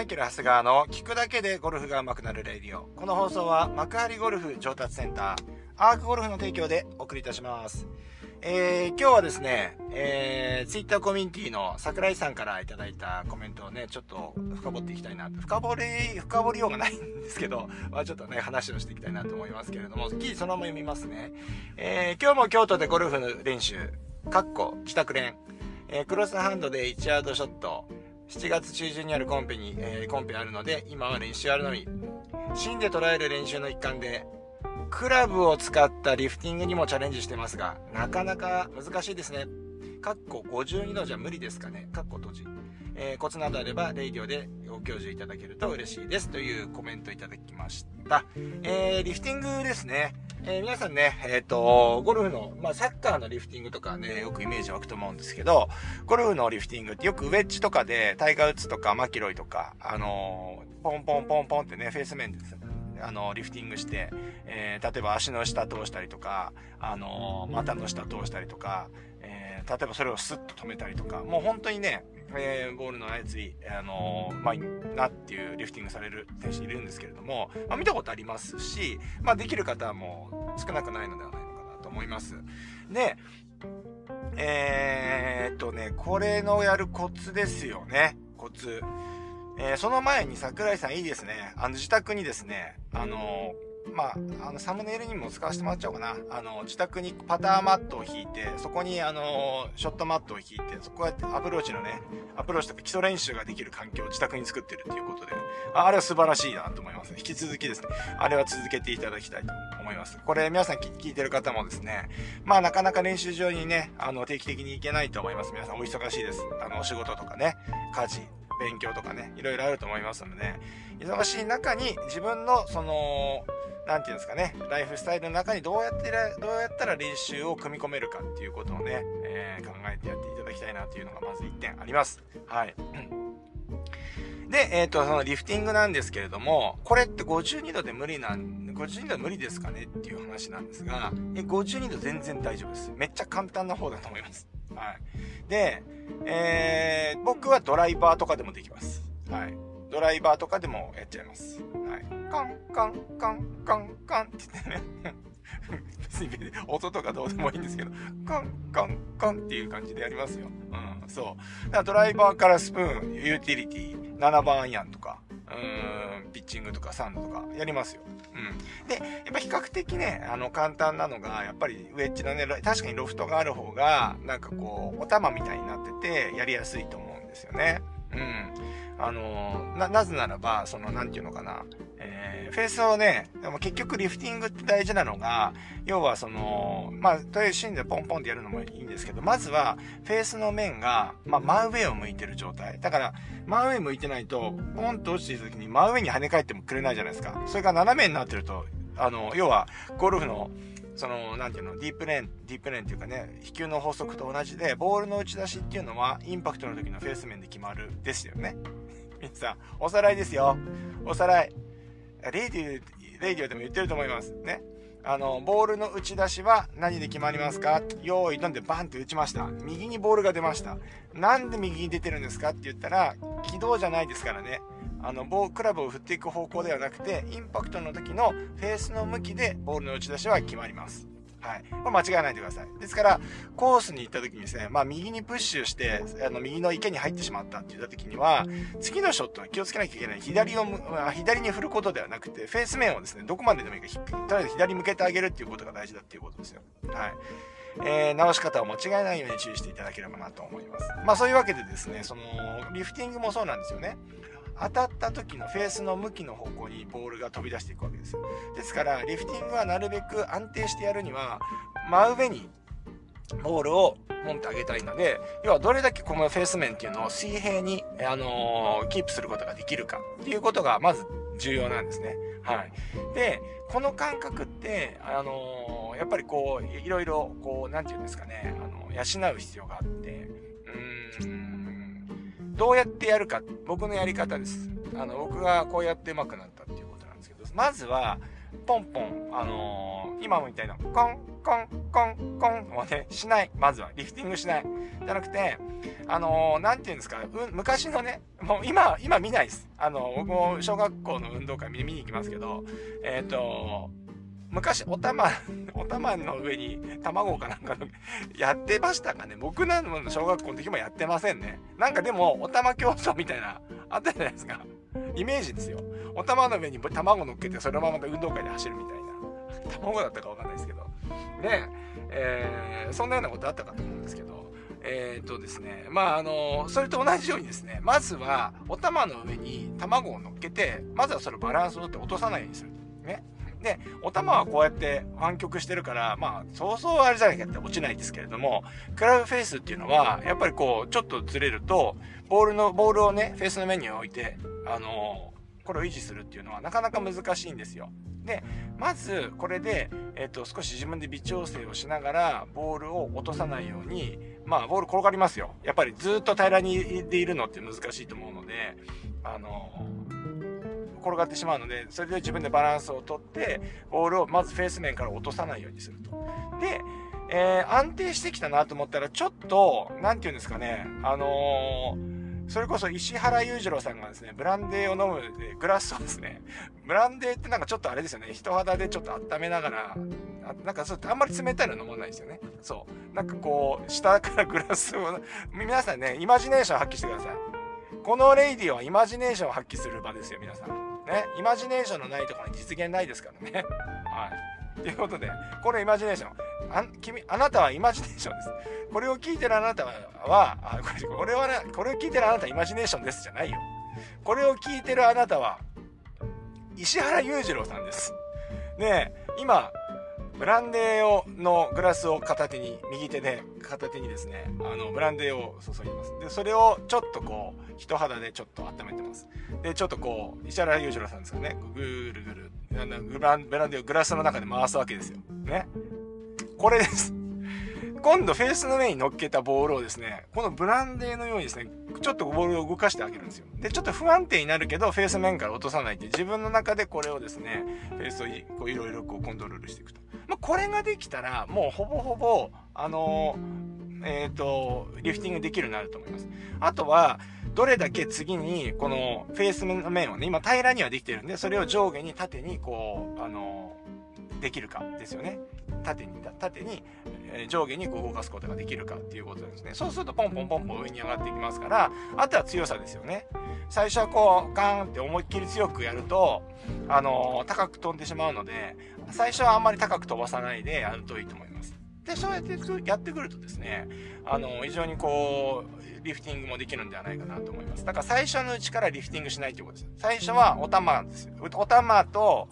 マイケル・ハスガーの聞くだけでゴルフが上手くなるレディオ。この放送は幕張ゴルフ上達センター、アークゴルフの提供でお送りいたします。えー、今日はですね、えー、ツイッターコミュニティの桜井さんからいただいたコメントをね、ちょっと深掘っていきたいな。深掘り、深掘りようがないんですけど、まあちょっとね、話をしていきたいなと思いますけれども、記事そのまま読みますね。えー、今日も京都でゴルフの練習、かっこ、帰宅練、えー、クロスハンドで1ヤードショット、7月中旬にあるコンペに、えー、コンペあるので、今は練習あるのみ。芯で捉える練習の一環で、クラブを使ったリフティングにもチャレンジしてますが、なかなか難しいですね。かっこ52度じゃ無理ですかね。かっこ閉じ。えー、コツなどあれば、レイディオでご教授いただけると嬉しいです。というコメントいただきました。えー、リフティングですね。えー、皆さんね、えっ、ー、と、ゴルフの、まあ、サッカーのリフティングとかね、よくイメージ湧くと思うんですけど、ゴルフのリフティングってよくウェッジとかで、タイガーウッズとかマキロイとか、あのー、ポンポンポンポンってね、フェース面です。あの、リフティングして、えー、例えば足の下通したりとか、あの股の下通したりとか、例えばそれをスッと止めたりとか、もう本当にね、えー、ボールの操り、あのー、まあ、なっていうリフティングされる選手いるんですけれども、まあ、見たことありますし、まあ、できる方も少なくないのではないのかなと思います。で、えー、っとね、これのやるコツですよね。コツ。えー、その前に桜井さんいいですね。あの、自宅にですね、あのーまあ、あの、サムネイルにも使わせてもらっちゃおうかな。あの、自宅にパターマットを引いて、そこにあの、ショットマットを引いて、そこやってアプローチのね、アプローチとか基礎練習ができる環境を自宅に作ってるっていうことで、ああれは素晴らしいなと思います。引き続きですね、あれは続けていただきたいと思います。これ皆さん聞いてる方もですね、まあなかなか練習場にね、あの、定期的に行けないと思います。皆さんお忙しいです。あの、お仕事とかね、家事、勉強とかね、いろいろあると思いますので、ね、忙しい中に自分のその、何て言うんですかね、ライフスタイルの中にどうやって、どうやったら練習を組み込めるかっていうことをね、えー、考えてやっていただきたいなというのがまず1点あります。はい。で、えっ、ー、と、そのリフティングなんですけれども、これって52度で無理なん、52度無理ですかねっていう話なんですが、え52度全然大丈夫です。めっちゃ簡単な方だと思います。はい。で、えー、僕はドライバーとかでもできます。はい。ドライバーとかでもやっちゃいます。はい。カンカンカンカンカンって言ってね別に音とかどうでもいいんですけど、カンカンカンっていう感じでやりますよ。うん、そう。だからドライバーからスプーン、ユーティリティ、7番アイアンとか、うん、ピッチングとかサンドとかやりますよ。うん。で、やっぱ比較的ね、あの、簡単なのが、やっぱりウェッジのね、確かにロフトがある方が、なんかこう、お玉みたいになってて、やりやすいと思うんですよね。うん。あのな、なぜならば、その、なんていうのかな、えー、フェースをね、でも結局リフティングって大事なのが、要はその、まあ、とりあえずシーンでポンポンってやるのもいいんですけど、まずは、フェースの面が、まあ、真上を向いてる状態。だから、真上向いてないと、ポンと落ちている時に真上に跳ね返ってもくれないじゃないですか。それが斜めになってると、あの、要は、ゴルフの、その、なんていうの、 D-plane、D-plane っていうかね、飛球の法則と同じで、ボールの打ち出しっていうのは、インパクトの時のフェース面で決まるですよね。皆さん、おさらいですよ。おさらい。 radio、radio でも言ってると思います。ね。あの、ボールの打ち出しは何で決まりますか？用意どんでバンって打ちました。右にボールが出ました。なんで右に出てるんですかって言ったら、軌道じゃないですからね。あの、棒、クラブを振っていく方向ではなくて、インパクトの時のフェースの向きでボールの打ち出しは決まります。はい。これ間違わないでください。ですから、コースに行った時にですね、まあ右にプッシュして、あの、右の池に入ってしまったって言った時には、次のショットは気をつけなきゃいけない。左を、左に振ることではなくて、フェース面をですね、どこまででもいいか、とりあえず左向けてあげるっていうことが大事だっていうことですよ。はい。えー、直し方を間違えないように注意していただければなと思います。まあそういうわけでですね、その、リフティングもそうなんですよね。当たった時のフェースの向きの方向にボールが飛び出していくわけです。ですから、リフティングはなるべく安定してやるには、真上にボールを持ってあげたいので、要はどれだけこのフェース面っていうのを水平に、あのー、キープすることができるかっていうことがまず重要なんですね。はい。で、この感覚って、あのー、やっぱりこう、いろいろ、こう、なんていうんですかね、あの、養う必要があって、どうやってやるか、僕のやり方です。あの、僕がこうやって上手くなったっていうことなんですけど、まずは、ポンポン、あのー、今みたいな、コン、コン、コン、コンをね、しない。まずは、リフティングしない。じゃなくて、あのー、なんていうんですか、う昔のね、もう今、今見ないです。あの、僕も小学校の運動会見に行きますけど、えっ、ー、と、昔、お玉、お玉の上に卵かなんかのやってましたかね僕なの小学校の時もやってませんね。なんかでも、お玉競争みたいな、あったじゃないですか。イメージですよ。お玉の上に卵乗っけて、そのまま運動会で走るみたいな。卵だったかわかんないですけど。ねえー、そんなようなことあったかと思うんですけど。えー、っとですね、まあ、あの、それと同じようにですね、まずは、お玉の上に卵を乗っけて、まずはそのバランスをとって落とさないようにする。ね。で、お玉はこうやって湾曲してるから、まあ、そうそうあれじゃないかって落ちないですけれども、クラブフェイスっていうのは、やっぱりこう、ちょっとずれると、ボールの、ボールをね、フェースの面に置いて、あのこれを維持するっていうのはなかなか難しいんですよ。で、まず、これで、えっ、と、少し自分で微調整をしながら、ボールを落とさないように、まあ、ボール転がりますよ。やっぱりずっと平らにでいるのって難しいと思うので、あの転がってしまうので、それで自分でバランスをとって、ボールをまずフェース面から落とさないようにすると。で、えー、安定してきたなと思ったら、ちょっと、なんて言うんですかね、あのーそれこそ石原裕次郎さんがですね、ブランデーを飲むで、グラスをですね、ブランデーってなんかちょっとあれですよね、人肌でちょっと温めながら、あなんかそうあんまり冷たいの飲まないですよね。そう。なんかこう、下からグラスを、皆さんね、イマジネーションを発揮してください。このレイディはイマジネーションを発揮する場ですよ、皆さん。ね、イマジネーションのないところに実現ないですからね。はい。ということで、これイマジネーション。あ君あなたはイマジネーションです。これを聞いてるあなたは、あこれこれはね、これを聞いてるあなたはイマジネーションですじゃないよ。これを聞いてるあなたは、石原裕次郎さんです。ね今、ブランデーをのグラスを片手に、右手で片手にですね、あの、ブランデーを注ぎます。で、それをちょっとこう、人肌でちょっと温めてます。で、ちょっとこう、石原裕次郎さんですかね、ぐるぐる、あのブランブランデーをグラスの中で回すわけですよ。ね。これです。今度フェースの上に乗っけたボールをですね、このブランデーのようにですね、ちょっとボールを動かしてあげるんですよ。で、ちょっと不安定になるけど、フェース面から落とさないって自分の中でこれをですね、フェースをこういろいろこうコントロールしていくと。まあ、これができたら、もうほぼほぼ、あの、えっ、ー、と、リフティングできるようになると思います。あとは、どれだけ次に、このフェースの面をね、今平らにはできてるんで、それを上下に縦にこう、あの、できるかですよね。縦に、縦に、え上下に動かすことができるかっていうことですね。そうするとポンポンポンポン上に上がっていきますから、あとは強さですよね。最初はこう、ガーンって思いっきり強くやると、あのー、高く飛んでしまうので、最初はあんまり高く飛ばさないでやるといいと思います。で、そうやってやってくるとですね、あの、非常にこう、リフティングもできるんではないかなと思います。だから最初のうちからリフティングしないということです。最初はお玉なんですよ。お玉と、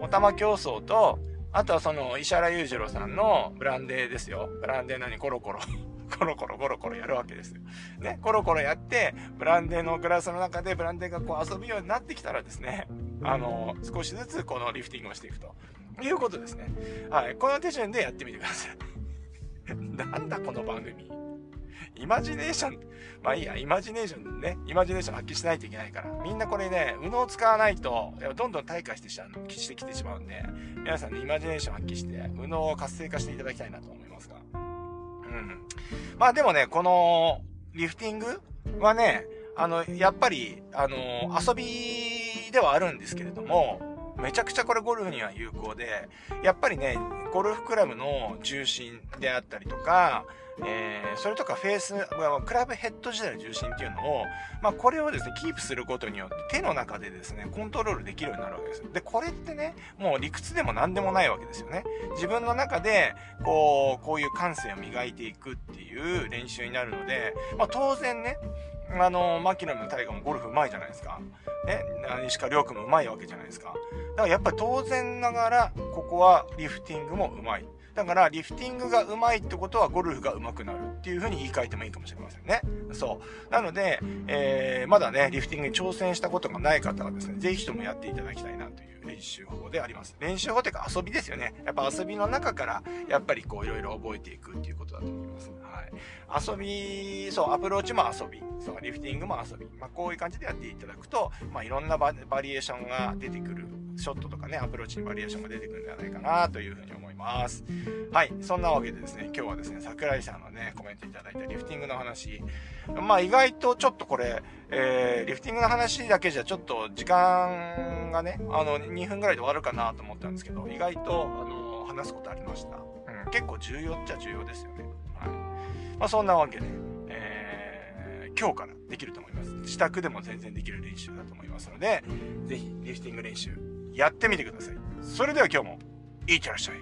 お玉競争と、あとはその石原裕次郎さんのブランデーですよ。ブランデー何？コロコロ コロコロコロコロやるわけですよ。ね、コロコロやって、ブランデーのグラスの中でブランデーがこう遊ぶようになってきたらですね、あの、少しずつこのリフティングをしていくということですね。はい。この手順でやってみてください。なんだこの番組。イマジネーション、まあいいや、イマジネーションね、イマジネーション発揮しないといけないから、みんなこれね、右脳を使わないと、どんどん退化してししてきてしまうんで、皆さんね、イマジネーション発揮して、右脳を活性化していただきたいなと思いますが。うん。まあでもね、この、リフティングはね、あの、やっぱり、あの、遊びではあるんですけれども、めちゃくちゃこれゴルフには有効で、やっぱりね、ゴルフクラブの重心であったりとか、えー、それとかフェース、クラブヘッド自体の重心っていうのを、まあ、これをですね、キープすることによって手の中でですね、コントロールできるようになるわけです。で、これってね、もう理屈でも何でもないわけですよね。自分の中で、こう、こういう感性を磨いていくっていう練習になるので、まあ、当然ね、あの、牧野の大河もゴルフ上手いじゃないですか。ね、西川亮君も上手いわけじゃないですか。だからやっぱり当然ながら、ここはリフティングも上手い。だから、リフティングが上手いってことは、ゴルフが上手くなるっていう風に言い換えてもいいかもしれませんね。そう。なので、えー、まだね、リフティングに挑戦したことがない方はですね、ぜひともやっていただきたいなという練習法であります。練習法っていうか遊びですよね。やっぱ遊びの中から、やっぱりこう、いろいろ覚えていくっていうことだと思います。はい。遊び、そう、アプローチも遊び、そう、リフティングも遊び。まあ、こういう感じでやっていただくと、まあ、いろんなバリエーションが出てくるショットとかね、アプローチにバリエーションが出てくるんではないかなというふうに思います。はい。そんなわけでですね、今日はですね、桜井さんのね、コメントいただいたリフティングの話。まあ意外とちょっとこれ、えー、リフティングの話だけじゃちょっと時間がね、あの、2分ぐらいで終わるかなと思ったんですけど、意外と、あの、話すことありました。うん、結構重要っちゃ重要ですよね。はい。まあそんなわけで、えー、今日からできると思います。自宅でも全然できる練習だと思いますので、ぜひリフティング練習やってみてください。それでは今日もいってらっしゃい。